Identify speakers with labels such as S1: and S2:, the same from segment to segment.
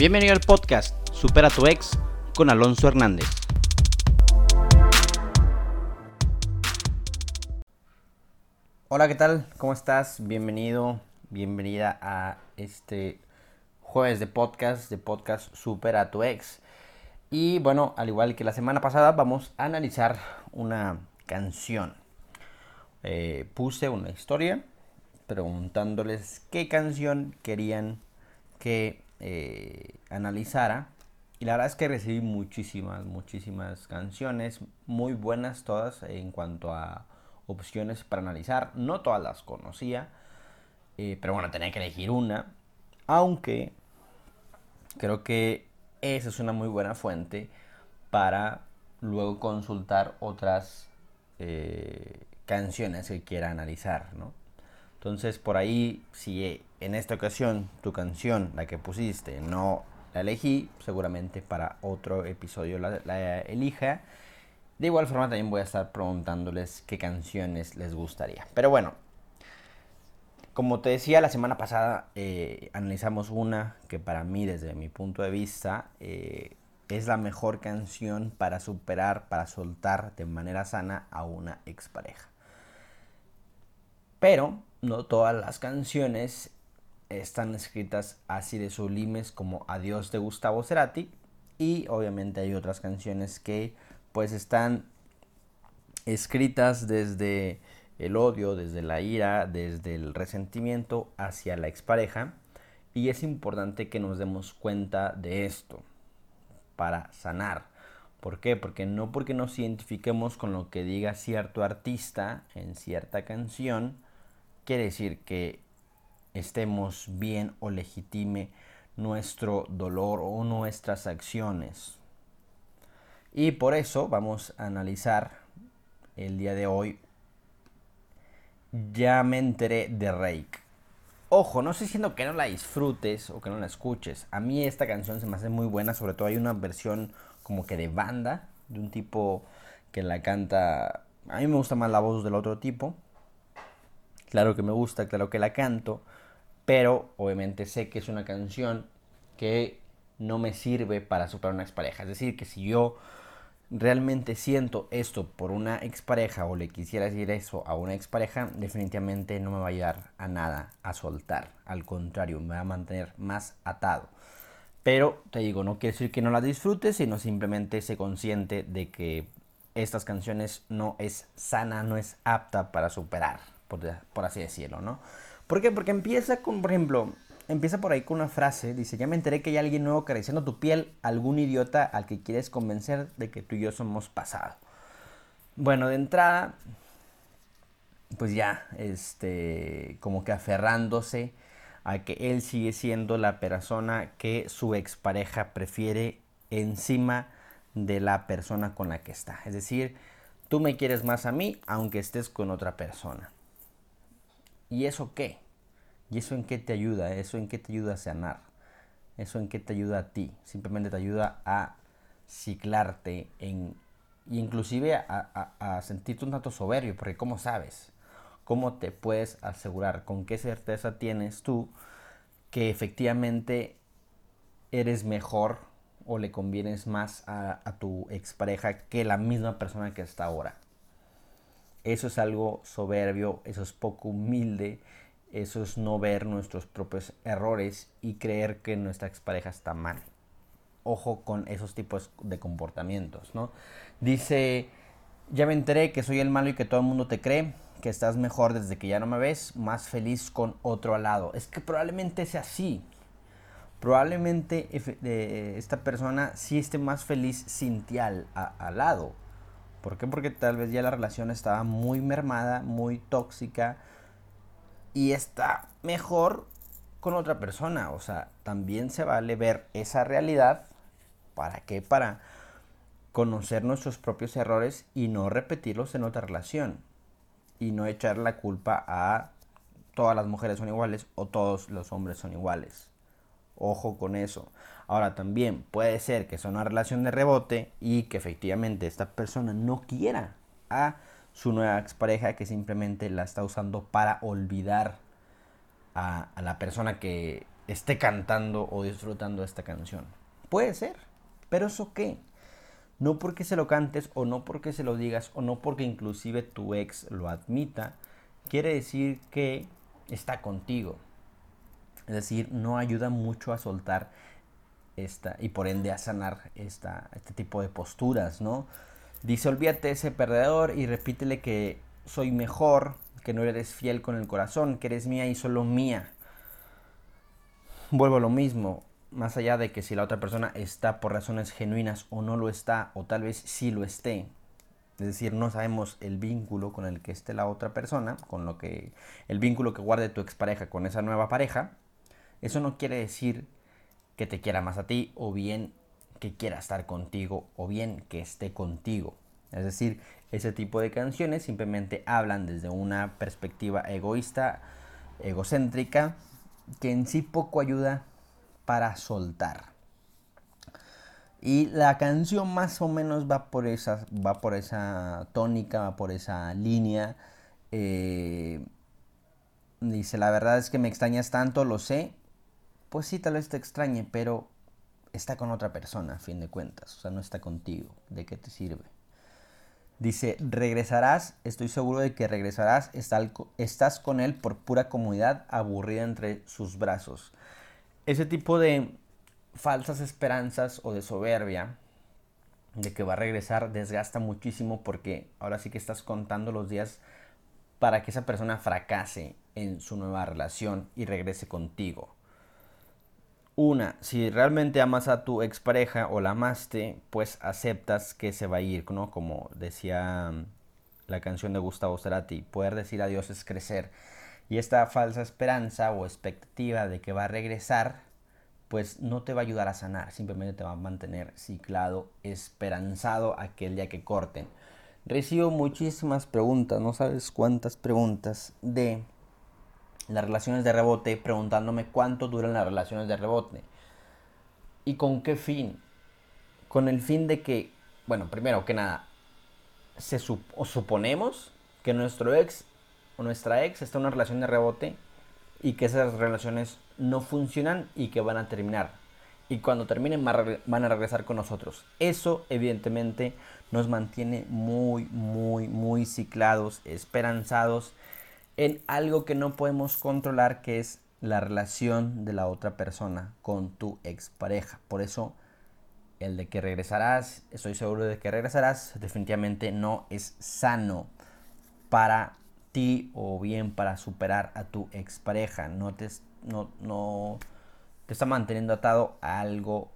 S1: Bienvenido al podcast Supera tu ex con Alonso Hernández. Hola, ¿qué tal? ¿Cómo estás? Bienvenido, bienvenida a este jueves de podcast, de podcast Supera tu ex. Y bueno, al igual que la semana pasada, vamos a analizar una canción. Eh, puse una historia preguntándoles qué canción querían que eh, analizara. Y la verdad es que recibí muchísimas, muchísimas canciones, muy buenas todas en cuanto a opciones para analizar. No todas las conocía, eh, pero bueno, tenía que elegir una. Aunque creo que esa es una muy buena fuente para luego consultar otras eh, canciones que quiera analizar, ¿no? Entonces, por ahí, si en esta ocasión tu canción, la que pusiste, no la elegí, seguramente para otro episodio la, elija. De igual forma, también voy a estar preguntándoles qué canciones les gustaría. Pero bueno, como te decía, la semana pasada eh, analizamos una que para mí, desde mi punto de vista, eh, es la mejor canción para superar, para soltar de manera sana a una expareja. Pero no todas las canciones están escritas así de sublimes como Adiós de Gustavo Cerati y obviamente hay otras canciones que pues están escritas desde el odio, desde la ira, desde el resentimiento hacia la expareja y es importante que nos demos cuenta de esto para sanar. ¿Por qué? Porque no porque nos identifiquemos con lo que diga cierto artista en cierta canción, quiere decir que estemos bien o legitime nuestro dolor o nuestras acciones. Y por eso vamos a analizar el día de hoy. Ya me enteré de Rake. Ojo, no estoy diciendo que no la disfrutes o que no la escuches. A mí esta canción se me hace muy buena, sobre todo hay una versión como que de banda, de un tipo que la canta... A mí me gusta más la voz del otro tipo, Claro que me gusta, claro que la canto, pero obviamente sé que es una canción que no me sirve para superar una expareja. Es decir, que si yo realmente siento esto por una expareja o le quisiera decir eso a una expareja, definitivamente no me va a ayudar a nada a soltar. Al contrario, me va a mantener más atado. Pero te digo, no quiere decir que no la disfrutes, sino simplemente se consciente de que estas canciones no es sana, no es apta para superar por, así decirlo, ¿no? ¿Por qué? Porque empieza con, por ejemplo, empieza por ahí con una frase, dice, ya me enteré que hay alguien nuevo acariciando tu piel, algún idiota al que quieres convencer de que tú y yo somos pasado. Bueno, de entrada, pues ya, este, como que aferrándose a que él sigue siendo la persona que su expareja prefiere encima de la persona con la que está. Es decir, tú me quieres más a mí aunque estés con otra persona. ¿Y eso qué? ¿Y eso en qué te ayuda? ¿Eso en qué te ayuda a sanar? ¿Eso en qué te ayuda a ti? Simplemente te ayuda a ciclarte en, y inclusive a, a sentirte un tanto soberbio, porque ¿cómo sabes? ¿Cómo te puedes asegurar? ¿Con qué certeza tienes tú que efectivamente eres mejor o le convienes más a, a, tu expareja que la misma persona que está ahora. Eso es algo soberbio, eso es poco humilde, eso es no ver nuestros propios errores y creer que nuestra expareja está mal. Ojo con esos tipos de comportamientos, ¿no? Dice, ya me enteré que soy el malo y que todo el mundo te cree, que estás mejor desde que ya no me ves, más feliz con otro al lado. Es que probablemente sea así. Probablemente esta persona sí esté más feliz sin ti al lado ¿Por qué? Porque tal vez ya la relación estaba muy mermada, muy tóxica y está mejor con otra persona. O sea, también se vale ver esa realidad. ¿Para qué? Para conocer nuestros propios errores y no repetirlos en otra relación. Y no echar la culpa a todas las mujeres son iguales o todos los hombres son iguales. Ojo con eso. Ahora también puede ser que sea una relación de rebote y que efectivamente esta persona no quiera a su nueva expareja que simplemente la está usando para olvidar a, la persona que esté cantando o disfrutando esta canción. Puede ser, pero ¿eso qué? No porque se lo cantes o no porque se lo digas o no porque inclusive tu ex lo admita, quiere decir que está contigo. Es decir, no ayuda mucho a soltar esta y por ende a sanar esta, este tipo de posturas, ¿no? Dice, olvídate ese perdedor y repítele que soy mejor, que no eres fiel con el corazón, que eres mía y solo mía. Vuelvo a lo mismo, más allá de que si la otra persona está por razones genuinas o no lo está, o tal vez sí lo esté, es decir, no sabemos el vínculo con el que esté la otra persona, con lo que el vínculo que guarde tu expareja con esa nueva pareja, eso no quiere decir que te quiera más a ti o bien que quiera estar contigo o bien que esté contigo. Es decir, ese tipo de canciones simplemente hablan desde una perspectiva egoísta, egocéntrica, que en sí poco ayuda para soltar. Y la canción más o menos va por esa, va por esa tónica, va por esa línea. Eh, dice, la verdad es que me extrañas tanto, lo sé. Pues sí, tal vez te extrañe, pero está con otra persona, a fin de cuentas. O sea, no está contigo. ¿De qué te sirve? Dice, regresarás, estoy seguro de que regresarás, estás con él por pura comodidad, aburrida entre sus brazos ese tipo de falsas esperanzas o de soberbia de que va a regresar desgasta muchísimo porque ahora sí que estás contando los días para que esa persona fracase en su nueva relación y regrese contigo. Una, si realmente amas a tu expareja o la amaste, pues aceptas que se va a ir, ¿no? Como decía la canción de Gustavo Cerati, poder decir adiós es crecer. Y esta falsa esperanza o expectativa de que va a regresar, pues no te va a ayudar a sanar, simplemente te va a mantener ciclado, esperanzado aquel día que corten. Recibo muchísimas preguntas, no sabes cuántas preguntas de las relaciones de rebote, preguntándome cuánto duran las relaciones de rebote y con qué fin. Con el fin de que, bueno, primero que nada, se suponemos que nuestro ex nuestra ex está en una relación de rebote y que esas relaciones no funcionan y que van a terminar. Y cuando terminen van a regresar con nosotros. Eso evidentemente nos mantiene muy, muy, muy ciclados, esperanzados en algo que no podemos controlar, que es la relación de la otra persona con tu expareja. Por eso el de que regresarás, estoy seguro de que regresarás, definitivamente no es sano para ti o bien para superar a tu expareja. No te, no, no te está manteniendo atado a algo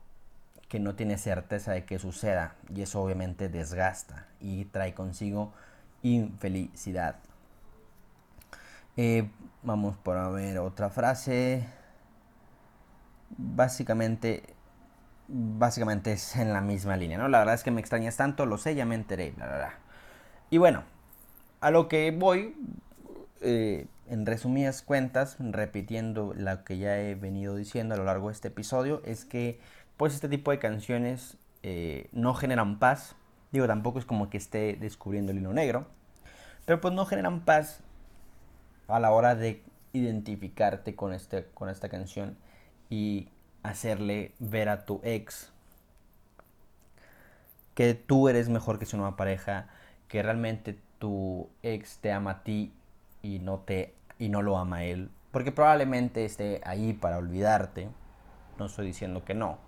S1: que no tiene certeza de que suceda y eso obviamente desgasta y trae consigo infelicidad. Eh, vamos por a ver otra frase. Básicamente, básicamente es en la misma línea, ¿no? La verdad es que me extrañas tanto, lo sé, ya me enteré. Y bueno, a lo que voy, eh, en resumidas cuentas, repitiendo lo que ya he venido diciendo a lo largo de este episodio, es que pues este tipo de canciones eh, no generan paz. Digo, tampoco es como que esté descubriendo el hilo negro. Pero pues no generan paz a la hora de identificarte con, este, con esta canción y hacerle ver a tu ex que tú eres mejor que su nueva pareja, que realmente tu ex te ama a ti y no te y no lo ama a él, porque probablemente esté ahí para olvidarte. No estoy diciendo que no,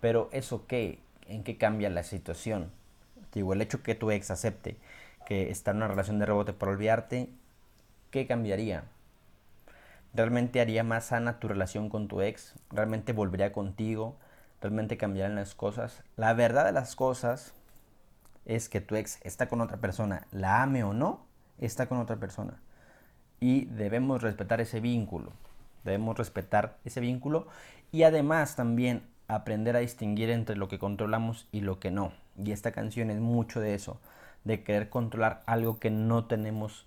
S1: pero eso qué, en qué cambia la situación. Digo, el hecho que tu ex acepte que está en una relación de rebote para olvidarte, ¿qué cambiaría? ¿Realmente haría más sana tu relación con tu ex? ¿Realmente volvería contigo? ¿Realmente cambiarían las cosas? La verdad de las cosas es que tu ex está con otra persona, la ame o no, está con otra persona. Y debemos respetar ese vínculo. Debemos respetar ese vínculo y además también aprender a distinguir entre lo que controlamos y lo que no. Y esta canción es mucho de eso, de querer controlar algo que no tenemos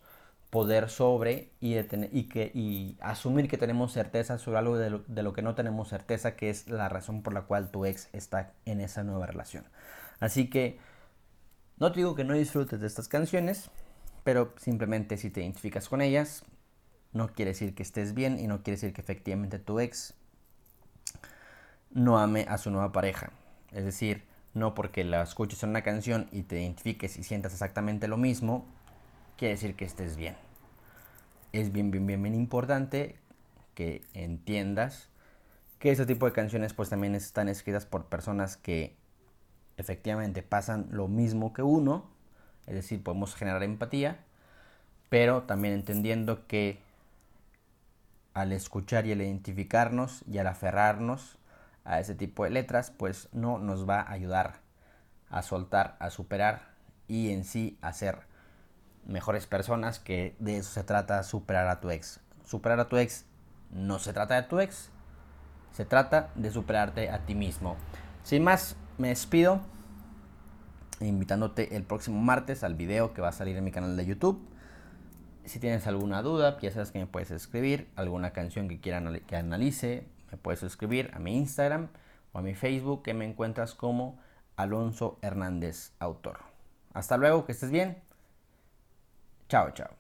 S1: poder sobre y, y, que, y asumir que tenemos certeza sobre algo de lo, de lo que no tenemos certeza, que es la razón por la cual tu ex está en esa nueva relación. Así que no te digo que no disfrutes de estas canciones, pero simplemente si te identificas con ellas, no quiere decir que estés bien y no quiere decir que efectivamente tu ex no ame a su nueva pareja. Es decir, no porque la escuches en una canción y te identifiques y sientas exactamente lo mismo, quiere decir que estés bien. Es bien, bien, bien, bien importante que entiendas que ese tipo de canciones pues también están escritas por personas que efectivamente pasan lo mismo que uno, es decir, podemos generar empatía, pero también entendiendo que al escuchar y al identificarnos y al aferrarnos a ese tipo de letras, pues no nos va a ayudar a soltar, a superar y en sí a ser mejores personas, que de eso se trata superar a tu ex. Superar a tu ex no se trata de tu ex, se trata de superarte a ti mismo. Sin más, me despido invitándote el próximo martes al video que va a salir en mi canal de YouTube. Si tienes alguna duda, ya sabes que me puedes escribir, alguna canción que quieran que analice, me puedes escribir a mi Instagram o a mi Facebook que me encuentras como Alonso Hernández Autor. Hasta luego, que estés bien. Chao, chao.